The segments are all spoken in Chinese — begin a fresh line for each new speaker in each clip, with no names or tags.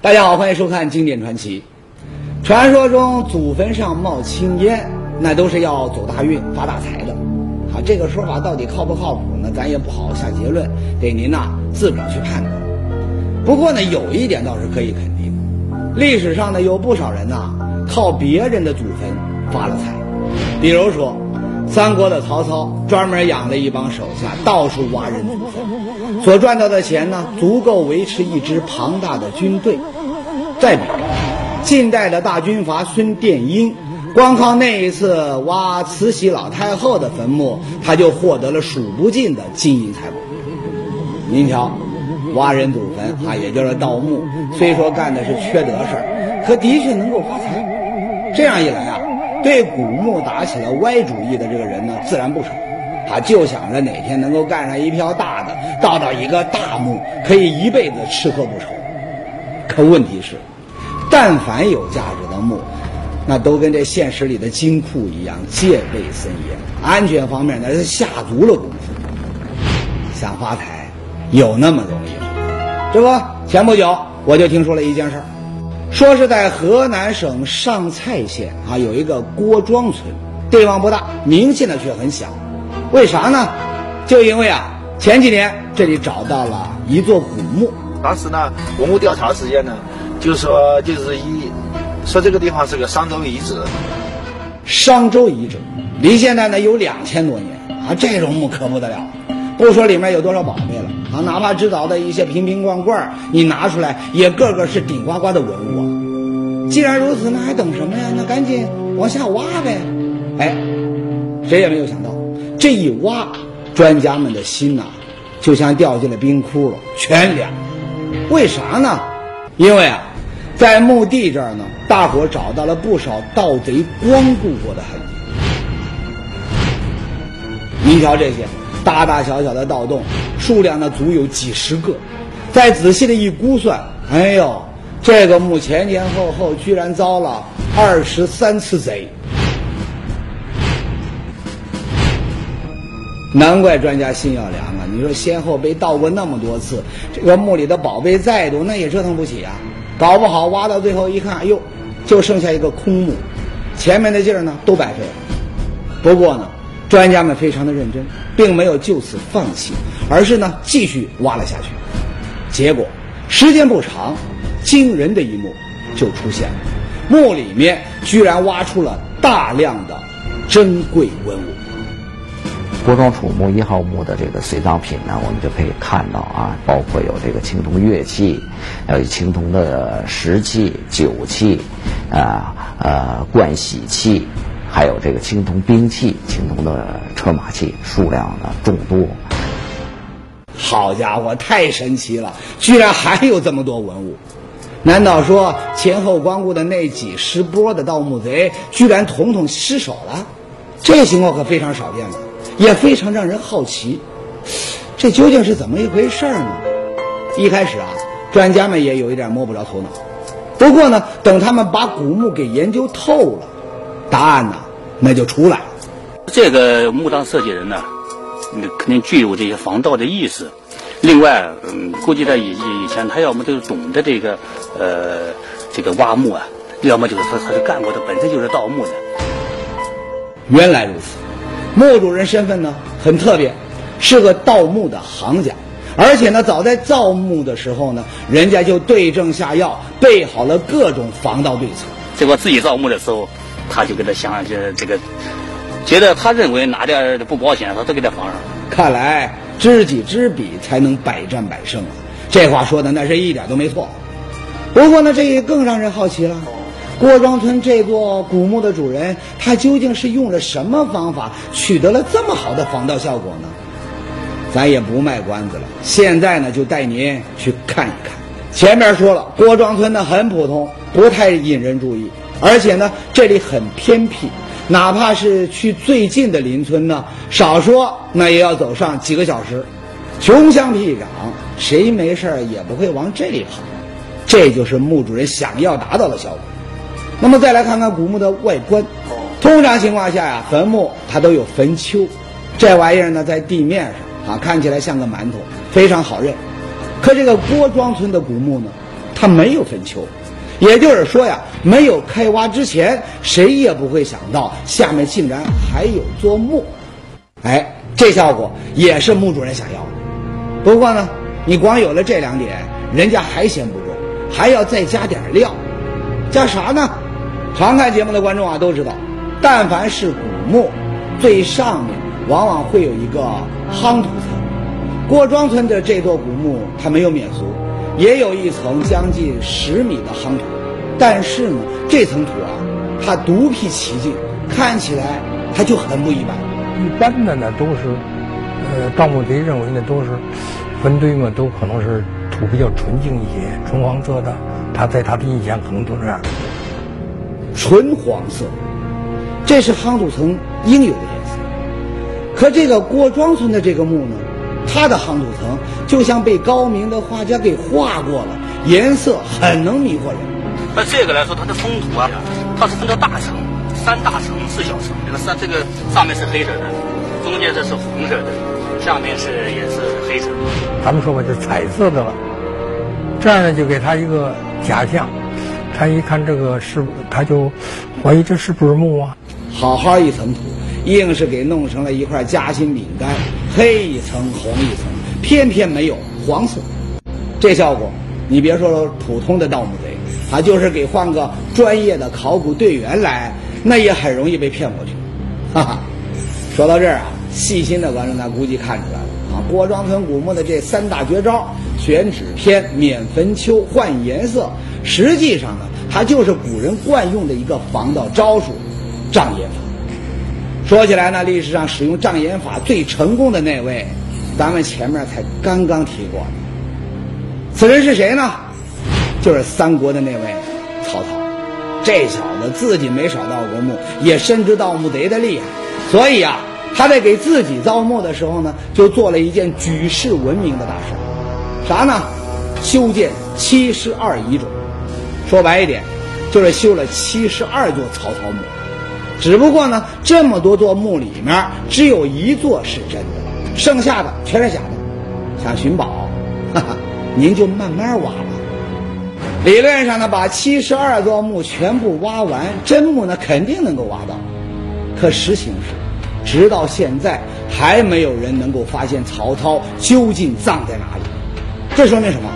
大家好，欢迎收看《经典传奇》。传说中祖坟上冒青烟，那都是要走大运、发大财的。好，这个说法到底靠不靠谱呢？咱也不好下结论，得您呐自个儿去判断。不过呢，有一点倒是可以肯定，历史上呢有不少人呐靠别人的祖坟发了财。比如说，三国的曹操专门养了一帮手下，到处挖人祖坟，所赚到的钱呢足够维持一支庞大的军队。再比如，近代的大军阀孙殿英，光靠那一次挖慈禧老太后的坟墓，他就获得了数不尽的金银财宝。您瞧，挖人祖坟啊，也就是盗墓，虽说干的是缺德事儿，可的确能够发财。这样一来啊，对古墓打起了歪主意的这个人呢，自然不少。他就想着哪天能够干上一票大的，盗到一个大墓，可以一辈子吃喝不愁。可问题是，但凡有价值的墓，那都跟这现实里的金库一样，戒备森严，安全方面那是下足了功夫。想发财，有那么容易吗？这不，前不久我就听说了一件事儿，说是在河南省上蔡县啊，有一个郭庄村，地方不大，名气呢却很小。为啥呢？就因为啊，前几年这里找到了一座古墓。
当时呢，文物调查时间呢，就说就是一说这个地方是个商周遗址。
商周遗址离现在呢有两千多年啊，这种墓可不得了。不说里面有多少宝贝了啊，哪怕制造的一些瓶瓶罐罐，你拿出来也个个是顶呱呱的文物啊。既然如此，那还等什么呀？那赶紧往下挖呗！哎，谁也没有想到，这一挖，专家们的心呐，就像掉进了冰窟窿，全凉。为啥呢？因为啊，在墓地这儿呢，大伙找到了不少盗贼光顾过的痕迹。您瞧这些大大小小的盗洞，数量呢足有几十个。再仔细的一估算，哎呦，这个墓前前后后居然遭了二十三次贼。难怪专家心要凉啊！你说先后被盗过那么多次，这个墓里的宝贝再多，那也折腾不起啊！搞不好挖到最后一看，哟，就剩下一个空墓，前面的劲儿呢都白费了。不过呢，专家们非常的认真，并没有就此放弃，而是呢继续挖了下去。结果时间不长，惊人的一幕就出现了：墓里面居然挖出了大量的珍贵文物。
郭庄楚墓一号墓的这个随葬品呢，我们就可以看到啊，包括有这个青铜乐器，还有青铜的食器、酒器，啊呃盥洗器，还有这个青铜兵器、青铜的车马器，数量呢众多。
好家伙，太神奇了！居然还有这么多文物，难道说前后光顾的那几十波的盗墓贼，居然统统失手了？这情况可非常少见的。也非常让人好奇，这究竟是怎么一回事呢？一开始啊，专家们也有一点摸不着头脑。不过呢，等他们把古墓给研究透了，答案呢，那就出来了。
这个墓葬设计人呢，肯定具有这些防盗的意识。另外，嗯，估计在以以前，他要么就是懂得这个，呃，这个挖墓啊，要么就是他他是干过的，本身就是盗墓的。
原来如此。墓主人身份呢很特别，是个盗墓的行家，而且呢，早在造墓的时候呢，人家就对症下药，备好了各种防盗对策。
结果自己造墓的时候，他就给他想这这个，觉得他认为哪点不保险，他都给他防上。
看来知己知彼才能百战百胜啊！这话说的那是一点都没错。不过呢，这也更让人好奇了。郭庄村这座古墓的主人，他究竟是用了什么方法取得了这么好的防盗效果呢？咱也不卖关子了，现在呢就带您去看一看。前面说了，郭庄村呢很普通，不太引人注意，而且呢这里很偏僻，哪怕是去最近的邻村呢，少说那也要走上几个小时。穷乡僻壤，谁没事也不会往这里跑。这就是墓主人想要达到的效果。那么再来看看古墓的外观，通常情况下呀，坟墓它都有坟丘，这玩意儿呢在地面上啊，看起来像个馒头，非常好认。可这个郭庄村的古墓呢，它没有坟丘，也就是说呀，没有开挖之前，谁也不会想到下面竟然还有座墓。哎，这效果也是墓主人想要的。不过呢，你光有了这两点，人家还嫌不够，还要再加点料。加啥呢？常看节目的观众啊都知道，但凡是古墓，最上面往往会有一个夯土层。郭庄村的这座古墓，它没有免俗，也有一层将近十米的夯土，但是呢，这层土啊，它独辟蹊径，看起来它就很不一般。
一般的呢都是，呃，盗墓贼认为呢都是坟堆嘛，都可能是土比较纯净一些，纯黄色的。他在他的印象可能都这样，
纯黄色，这是夯土层应有的颜色。可这个郭庄村的这个墓呢，它的夯土层就像被高明的画家给画过了，颜色很能迷惑人。
那这个来说，它的封土啊，它是分成大层，三大层四小层。这个三这个上面是黑色的，中间这是红色的，下面是也是黑色。
咱们说吧，就是彩色的了。这样呢，就给他一个假象。他一看这个是，他就怀疑这是不是墓啊？
好好一层土，硬是给弄成了一块夹心饼干，黑一层红一层，偏偏没有黄色。这效果，你别说说普通的盗墓贼，他就是给换个专业的考古队员来，那也很容易被骗过去。哈哈，说到这儿啊，细心的观众他估计看出来了啊，郭庄村古墓的这三大绝招。选址偏、免坟丘、换颜色，实际上呢，它就是古人惯用的一个防盗招数——障眼法。说起来呢，历史上使用障眼法最成功的那位，咱们前面才刚刚提过。此人是谁呢？就是三国的那位曹操。这小子自己没少盗过墓，也深知盗墓贼的厉害，所以啊，他在给自己造墓的时候呢，就做了一件举世闻名的大事。啥呢？修建七十二遗冢，说白一点，就是修了七十二座曹操墓。只不过呢，这么多座墓里面，只有一座是真的，剩下的全是假的。想寻宝，哈哈，您就慢慢挖吧。理论上呢，把七十二座墓全部挖完，真墓呢肯定能够挖到。可实情是，直到现在还没有人能够发现曹操究竟葬在哪里。这说明什么？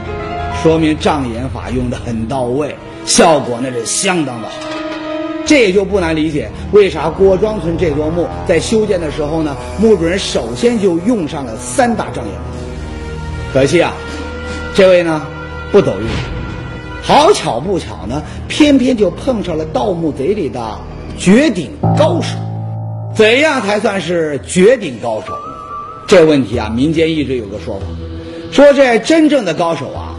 说明障眼法用的很到位，效果那是相当的好。这也就不难理解，为啥郭庄村这座墓在修建的时候呢？墓主人首先就用上了三大障眼法。可惜啊，这位呢不走运，好巧不巧呢，偏偏就碰上了盗墓贼里的绝顶高手。怎样才算是绝顶高手？这问题啊，民间一直有个说法。说这真正的高手啊，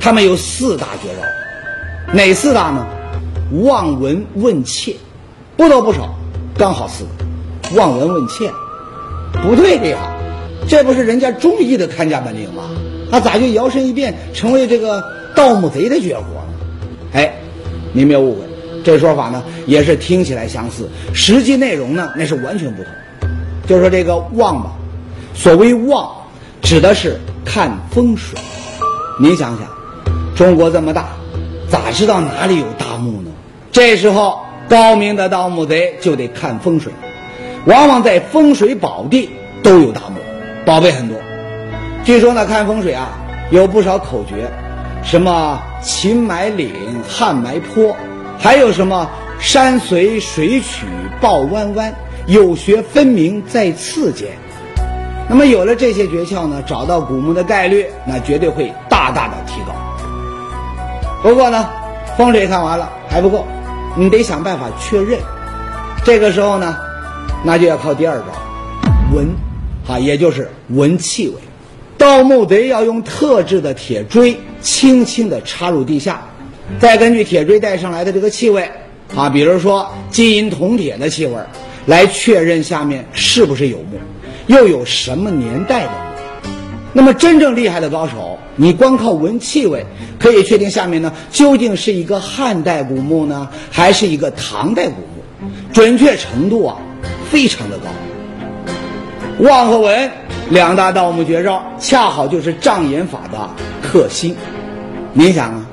他们有四大绝招，哪四大呢？望闻问切，不多不少，刚好四个。望闻问切，不对的呀，这不是人家中医的看家本领吗？他咋就摇身一变成为这个盗墓贼的绝活呢？哎，您别误会，这说法呢也是听起来相似，实际内容呢那是完全不同。就说这个望吧，所谓望，指的是。看风水，您想想，中国这么大，咋知道哪里有大墓呢？这时候，高明的盗墓贼就得看风水，往往在风水宝地都有大墓，宝贝很多。据说呢，看风水啊，有不少口诀，什么秦埋岭、汉埋坡，还有什么山随水曲抱弯弯，有穴分明在次间。那么有了这些诀窍呢，找到古墓的概率那绝对会大大的提高。不过呢，风水看完了还不够，你得想办法确认。这个时候呢，那就要靠第二招，闻，啊，也就是闻气味。盗墓贼要用特制的铁锥，轻轻地插入地下，再根据铁锥带上来的这个气味，啊，比如说金银铜铁的气味，来确认下面是不是有墓。又有什么年代的墓？那么真正厉害的高手，你光靠闻气味可以确定下面呢究竟是一个汉代古墓呢，还是一个唐代古墓？准确程度啊，非常的高。望和闻两大盗墓绝招，恰好就是障眼法的克星。您想啊，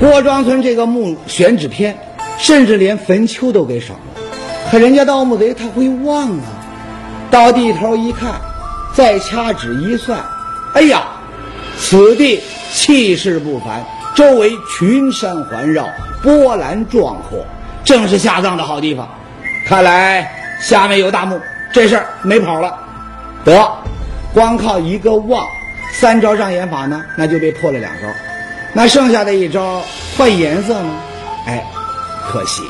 郭庄村这个墓选址偏，甚至连坟丘都给省了。可人家盗墓贼他会望啊，到地头一看，再掐指一算，哎呀，此地气势不凡，周围群山环绕，波澜壮阔，正是下葬的好地方。看来下面有大墓，这事儿没跑了。得，光靠一个望，三招障眼法呢，那就被破了两招。那剩下的一招换颜色呢？哎，可惜，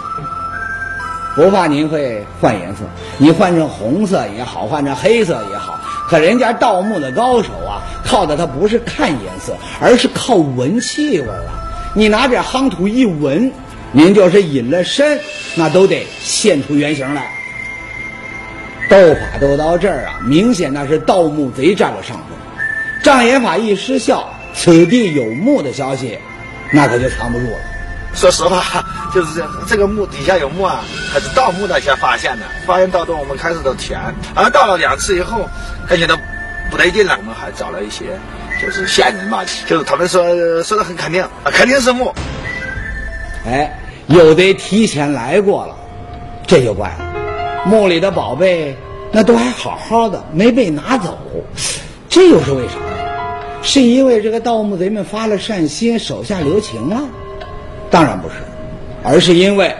不怕您会换颜色，你换成红色也好，换成黑色也好。可人家盗墓的高手啊，靠的他不是看颜色，而是靠闻气味啊。你拿点夯土一闻。您就是隐了身，那都得现出原形来。斗法斗到这儿啊，明显那是盗墓贼占了上风。障眼法一失效，此地有墓的消息，那可就藏不住了。
说实话，就是这个墓底下有墓啊，还是盗墓的先发现的。发现盗洞，我们开始都填，而盗了两次以后，感觉到不对劲了，我们还找了一些就是线人嘛，就是他们说说的很肯定，肯定是墓。
哎。有的提前来过了，这就怪了。墓里的宝贝那都还好好的，没被拿走，这又是为啥呢？是因为这个盗墓贼们发了善心，手下留情了？当然不是，而是因为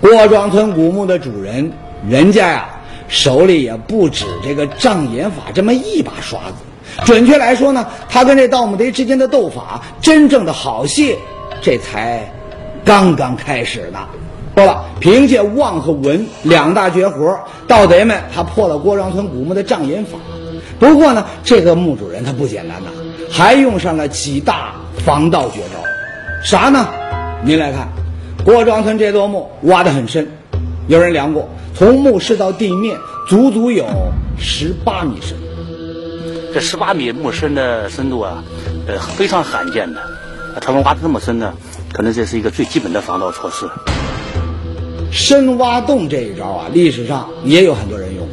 郭庄村古墓的主人，人家呀手里也不止这个障眼法这么一把刷子。准确来说呢，他跟这盗墓贼之间的斗法，真正的好戏，这才。刚刚开始呢，说了，凭借望和闻两大绝活，盗贼们他破了郭庄村古墓的障眼法。不过呢，这个墓主人他不简单呐，还用上了几大防盗绝招。啥呢？您来看，郭庄村这座墓挖得很深，有人量过，从墓室到地面足足有十八米深。
这十八米墓深的深度啊，呃，非常罕见的。他们挖的这么深呢？可能这是一个最基本的防盗措施。
深挖洞这一招啊，历史上也有很多人用。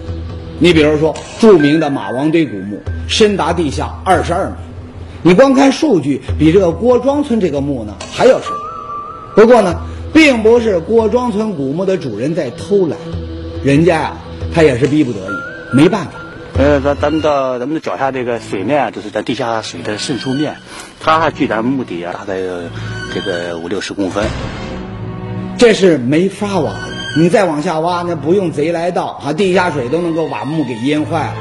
你比如说，著名的马王堆古墓，深达地下二十二米。你光看数据，比这个郭庄村这个墓呢还要深。不过呢，并不是郭庄村古墓的主人在偷懒，人家呀，他也是逼不得已，没办法。
呃，咱咱们的咱们的脚下这个水面啊就是咱地下水的渗出面，它距咱墓底啊大概这个五六十公分，
这是没法挖了。你再往下挖，那不用贼来盗啊，地下水都能够把墓给淹坏了。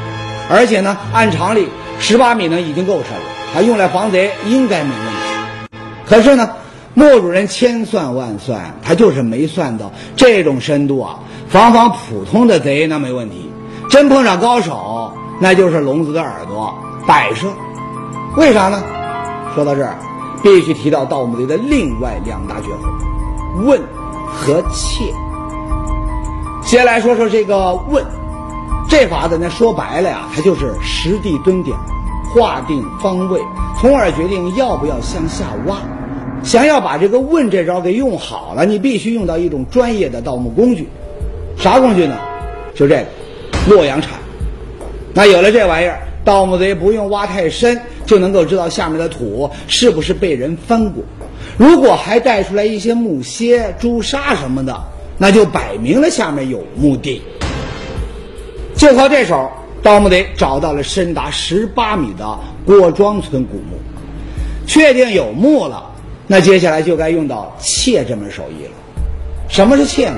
而且呢，按常理，十八米呢已经够深了，还用来防贼应该没问题。可是呢，墓主人千算万算，他就是没算到这种深度啊，防防普通的贼那没问题。真碰上高手，那就是聋子的耳朵摆设。为啥呢？说到这儿，必须提到盗墓贼的另外两大绝活：问和切。先来说说这个问，这法子呢，说白了呀，它就是实地蹲点，划定方位，从而决定要不要向下挖。想要把这个问这招给用好了，你必须用到一种专业的盗墓工具。啥工具呢？就这个。洛阳铲，那有了这玩意儿，盗墓贼不用挖太深，就能够知道下面的土是不是被人翻过。如果还带出来一些木屑、朱砂什么的，那就摆明了下面有墓地。就靠这手，盗墓贼找到了深达十八米的郭庄村古墓，确定有墓了，那接下来就该用到切这门手艺了。什么是切呢？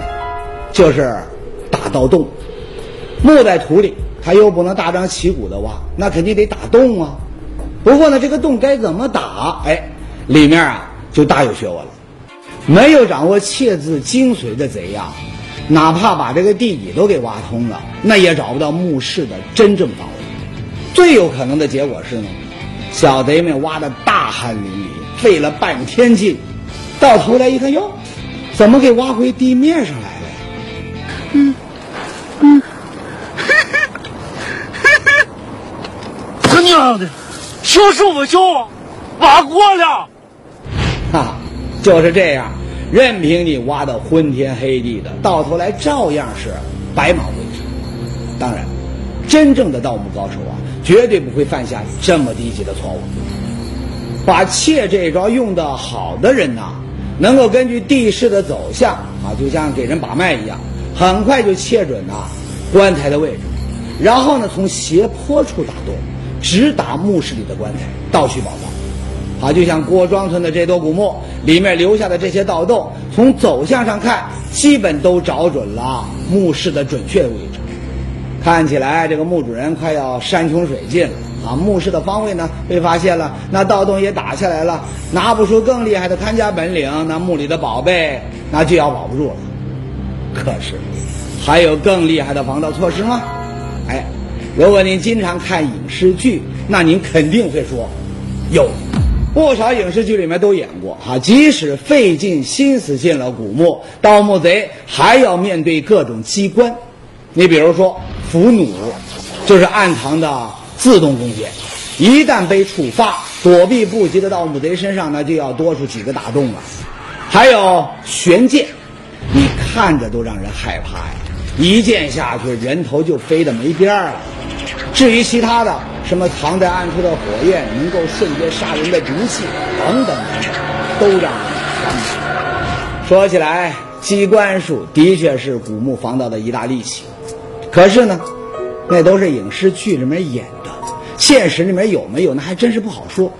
就是打盗洞。墓在土里，他又不能大张旗鼓的挖，那肯定得打洞啊。不过呢，这个洞该怎么打？哎，里面啊就大有学问了。没有掌握切字精髓的贼呀，哪怕把这个地底都给挖通了，那也找不到墓室的真正方位。最有可能的结果是呢，小贼们挖的大汗淋漓，费了半天劲，到头来一看哟，怎么给挖回地面上来了？嗯嗯。
他娘的，小手不小，挖过了。
哈，就是这样，任凭你挖的昏天黑地的，到头来照样是白忙一场。当然，真正的盗墓高手啊，绝对不会犯下这么低级的错误。把切这招用得好的人呐，能够根据地势的走向啊，就像给人把脉一样，很快就切准呐棺材的位置，然后呢从斜坡处打洞，直打墓室里的棺材，盗取宝藏。啊，就像郭庄村的这多古墓里面留下的这些盗洞，从走向上看，基本都找准了墓室的准确位置。看起来这个墓主人快要山穷水尽了啊！墓室的方位呢被发现了，那盗洞也打下来了，拿不出更厉害的看家本领，那墓里的宝贝那就要保不住了。可是，还有更厉害的防盗措施吗？哎，如果您经常看影视剧，那您肯定会说，有，不少影视剧里面都演过哈。即使费尽心思进了古墓，盗墓贼还要面对各种机关。你比如说。伏弩就是暗藏的自动弓箭，一旦被触发，躲避不及的盗墓贼身上呢就要多出几个大洞了。还有悬剑，你看着都让人害怕呀！一剑下去，人头就飞得没边儿了。至于其他的，什么藏在暗处的火焰，能够瞬间杀人的毒气，等等等等，都让人烦恼。说起来，机关术的确是古墓防盗的一大利器。可是呢，那都是影视剧里面演，现实里面有没有，那还真是不好说。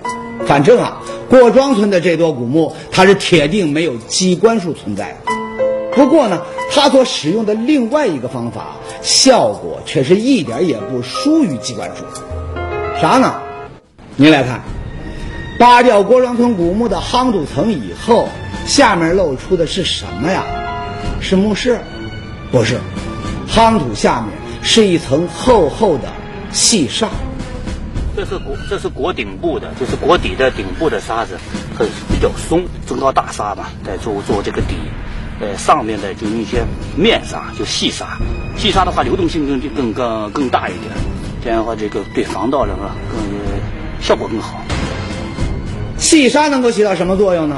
反正啊，郭庄村的这座古墓，它是铁定没有机关术存在的。不过呢，他所使用的另外一个方法，效果却是一点也不输于机关术。啥呢？您来看，扒掉郭庄村古墓的夯土层以后，下面露出的是什么呀？是墓室？不是。夯土下面是一层厚厚的细沙，
这是国这是国顶部的，就是国底的顶部的沙子，很比较松，中高大沙嘛，在做做这个底，呃，上面的就一些面沙，就细沙，细沙的话流动性更更更更大一点，这样的话这个对防盗的话更效果更好。
细沙能够起到什么作用呢？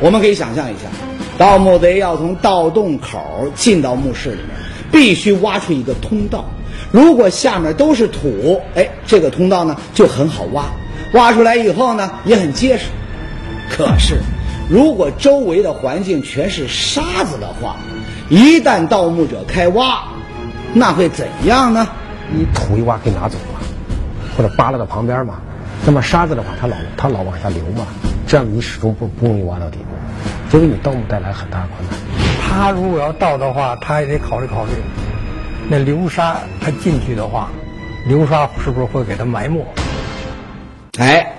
我们可以想象一下，盗墓贼要从盗洞口进到墓室里面。必须挖出一个通道，如果下面都是土，哎，这个通道呢就很好挖，挖出来以后呢也很结实。可是，如果周围的环境全是沙子的话，一旦盗墓者开挖，那会怎样呢？
你土一挖可以拿走嘛，或者扒拉到旁边嘛。那么沙子的话，它老它老往下流嘛，这样你始终不不容易挖到底部，就给你盗墓带来很大困难。他如果要盗的话，他也得考虑考虑，那流沙它进去的话，流沙是不是会给它埋没？
哎，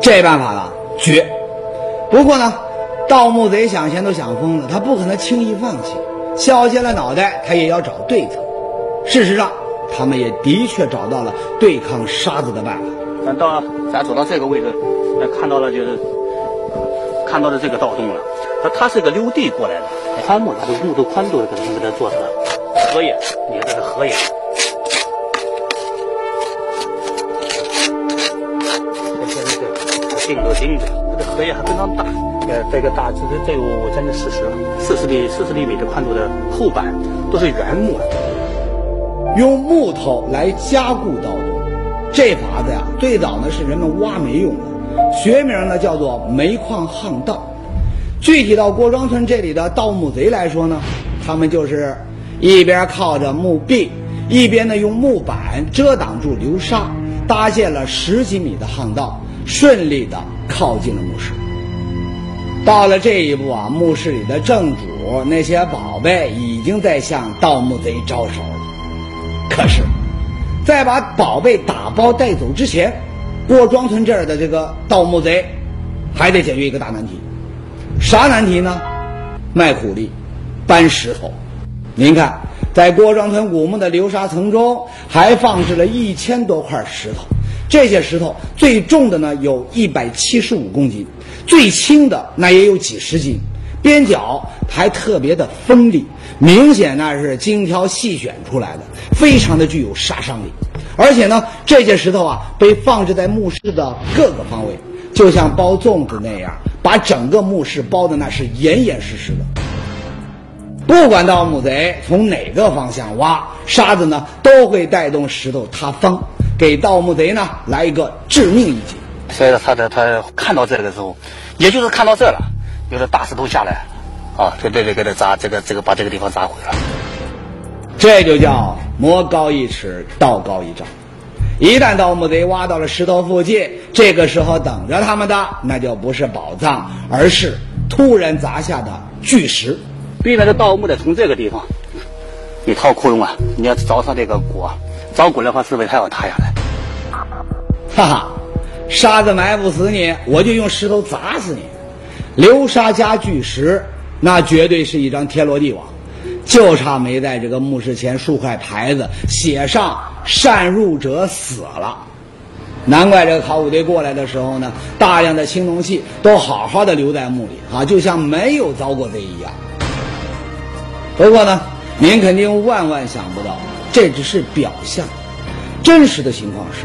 这办法啊绝！不过呢，盗墓贼想钱都想疯了，他不可能轻易放弃，削尖了脑袋他也要找对策。事实上，他们也的确找到了对抗沙子的办法。
咱到咱走到这个位置，看到了就是看到了这个盗洞了。它它是个溜地过来的，它木它的木头宽度可能给它做成了荷叶，你看这是荷叶。这现在是钉着钉着，它的荷叶还非常大，呃，这个大致这有将近四十四十厘四十厘米的宽度的厚板，都是原木，
用木头来加固盗洞，这法子呀，最早呢是人们挖煤用的，学名呢叫做煤矿夯道。具体到郭庄村这里的盗墓贼来说呢，他们就是一边靠着墓壁，一边呢用木板遮挡住流沙，搭建了十几米的巷道，顺利的靠近了墓室。到了这一步啊，墓室里的正主那些宝贝已经在向盗墓贼招手了。可是，在把宝贝打包带走之前，郭庄村这儿的这个盗墓贼还得解决一个大难题。啥难题呢？卖苦力，搬石头。您看，在郭庄村古墓的流沙层中，还放置了一千多块石头。这些石头最重的呢，有一百七十五公斤；最轻的那也有几十斤。边角还特别的锋利，明显那是精挑细选出来的，非常的具有杀伤力。而且呢，这些石头啊，被放置在墓室的各个方位。就像包粽子那样，把整个墓室包的那是严严实实的。不管盗墓贼从哪个方向挖沙子呢，都会带动石头塌方，给盗墓贼呢来一个致命一击。
所以说他的他看到这个的时候，也就是看到这了，有的大石头下来，啊，这这这给他砸，这个这个把这个地方砸毁了。
这就叫魔高一尺，道高一丈。一旦盗墓贼挖到了石头附近，这个时候等着他们的那就不是宝藏，而是突然砸下的巨石。
避免这盗墓的从这个地方一掏窟窿啊，你要凿上这个骨，凿骨的话，是不是它要塌下来？
哈哈，沙子埋不死你，我就用石头砸死你。流沙加巨石，那绝对是一张天罗地网，就差没在这个墓室前竖块牌子，写上“擅入者死了”。难怪这个考古队过来的时候呢，大量的青铜器都好好的留在墓里啊，就像没有遭过贼一样。不过呢，您肯定万万想不到，这只是表象，真实的情况是。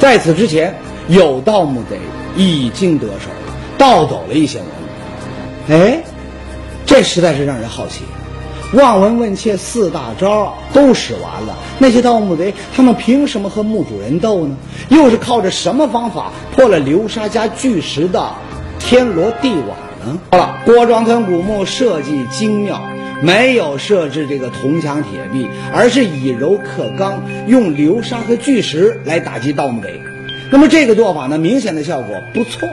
在此之前，有盗墓贼已经得手了，盗走了一些文物。哎，这实在是让人好奇。望闻问切四大招都使完了，那些盗墓贼他们凭什么和墓主人斗呢？又是靠着什么方法破了流沙加巨石的天罗地网呢？好了，郭庄村古墓设计精妙。没有设置这个铜墙铁壁，而是以柔克刚，用流沙和巨石来打击盗墓贼。那么这个做法呢，明显的效果不错，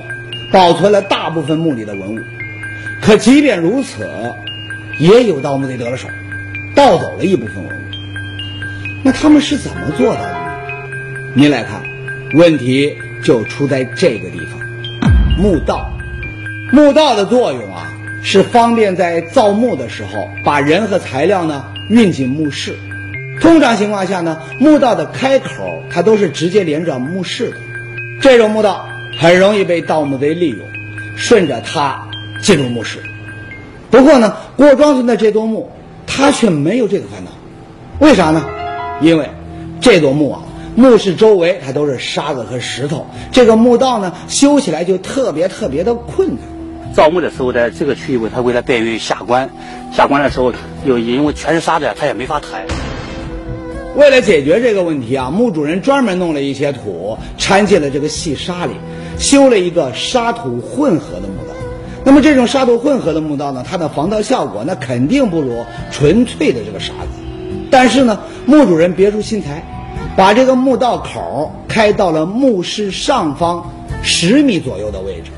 保存了大部分墓里的文物。可即便如此，也有盗墓贼得了手，盗走了一部分文物。那他们是怎么做到的呢？您来看，问题就出在这个地方。墓道，墓道的作用啊。是方便在造墓的时候把人和材料呢运进墓室。通常情况下呢，墓道的开口它都是直接连着墓室的，这种墓道很容易被盗墓贼利用，顺着它进入墓室。不过呢，郭庄村的这座墓它却没有这个烦恼，为啥呢？因为这座墓啊，墓室周围它都是沙子和石头，这个墓道呢修起来就特别特别的困难。
造墓的时候，在这个区域，他为了便于下棺，下棺的时候又因为全是沙子，他也没法抬。
为了解决这个问题啊，墓主人专门弄了一些土掺进了这个细沙里，修了一个沙土混合的墓道。那么这种沙土混合的墓道呢，它的防盗效果那肯定不如纯粹的这个沙子。但是呢，墓主人别出心裁，把这个墓道口开到了墓室上方十米左右的位置，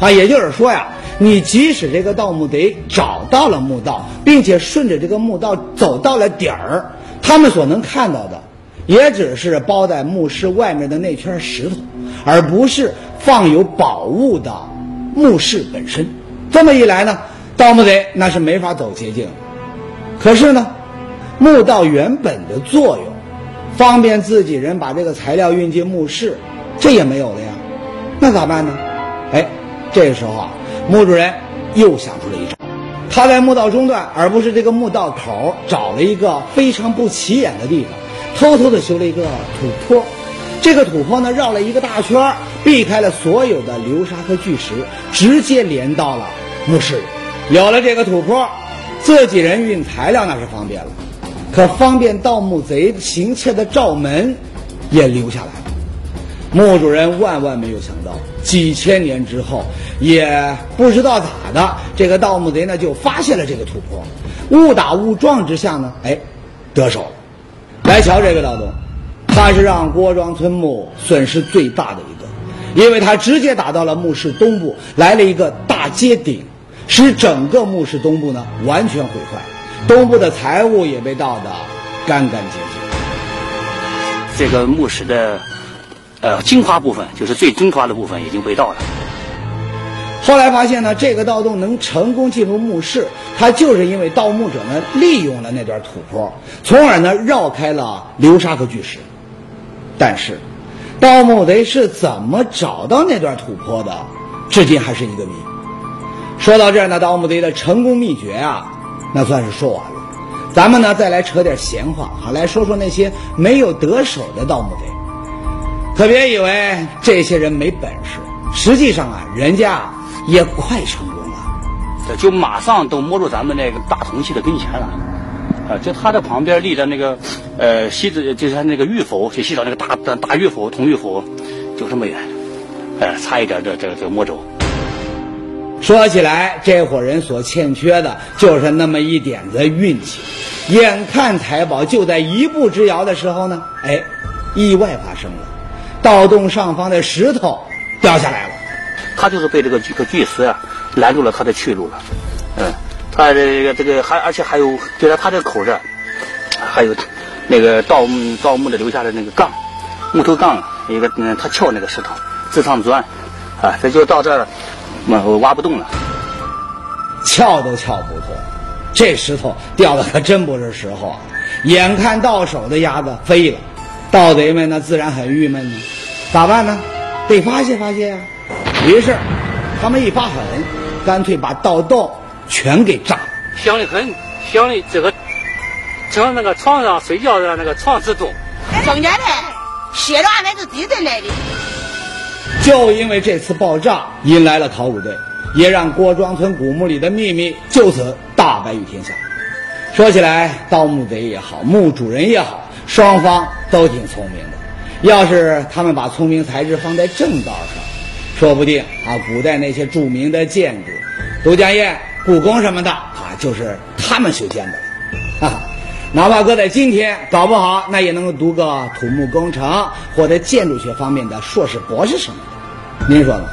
啊，也就是说呀。你即使这个盗墓贼找到了墓道，并且顺着这个墓道走到了底儿，他们所能看到的，也只是包在墓室外面的那圈石头，而不是放有宝物的墓室本身。这么一来呢，盗墓贼那是没法走捷径。可是呢，墓道原本的作用，方便自己人把这个材料运进墓室，这也没有了呀。那咋办呢？哎，这个时候啊。墓主人又想出了一招，他在墓道中段，而不是这个墓道口，找了一个非常不起眼的地方，偷偷的修了一个土坡。这个土坡呢，绕了一个大圈，避开了所有的流沙和巨石，直接连到了墓室里。有了这个土坡，自己人运材料那是方便了，可方便盗墓贼行窃的罩门也留下来了。墓主人万万没有想到，几千年之后，也不知道咋的，这个盗墓贼呢就发现了这个土坡，误打误撞之下呢，哎，得手了。来瞧这个盗洞，他是让郭庄村墓损失最大的一个，因为他直接打到了墓室东部，来了一个大接顶，使整个墓室东部呢完全毁坏，东部的财物也被盗得干干净净。
这个墓室的。呃，精华部分就是最精华的部分已经被盗了。
后来发现呢，这个盗洞能成功进入墓室，它就是因为盗墓者们利用了那段土坡，从而呢绕开了流沙和巨石。但是，盗墓贼是怎么找到那段土坡的，至今还是一个谜。说到这儿呢，盗墓贼的成功秘诀啊，那算是说完了。咱们呢再来扯点闲话，好来说说那些没有得手的盗墓贼。可别以为这些人没本事，实际上啊，人家也快成功了。
这就马上都摸入咱们那个大铜器的跟前了，啊，就他的旁边立着那个，呃，西子就是他那个玉佛，去洗澡那个大大大玉佛铜玉佛，就这么远。哎，差一点这这个这个没走。
说起来，这伙人所欠缺的就是那么一点子运气。眼看财宝就在一步之遥的时候呢，哎，意外发生了，盗洞上方的石头掉下来了。
他就是被这个巨个巨石啊拦住了他的去路了。嗯，他这个这个还而且还有就在他这口这儿，还有那个盗墓盗墓的留下的那个杠，木头杠一个嗯，他撬那个石头，自上钻，啊，这就到这儿了，嗯，挖不动了。
撬都撬不动，这石头掉的可真不是时候啊！眼看到手的鸭子飞了，盗贼们那自然很郁闷呢。咋办呢？得发泄发泄呀、于是，他们一发狠，干脆把盗洞全给炸了。
想的很，想的这个从那个床上睡觉的那个床之中，
中间的血都俺们是地震来的。
就因为这次爆炸，引来了考古队，也让郭庄村古墓里的秘密就此大白于天下。说起来，盗墓贼也好，墓主人也好，双方都挺聪明的。要是他们把聪明才智放在正道上，说不定啊，古代那些著名的建筑，都江堰、故宫什么的啊，就是他们修建的了。哈哈，哪怕搁在今天，搞不好那也能够读个土木工程或者建筑学方面的硕士、博士什么的。您说呢？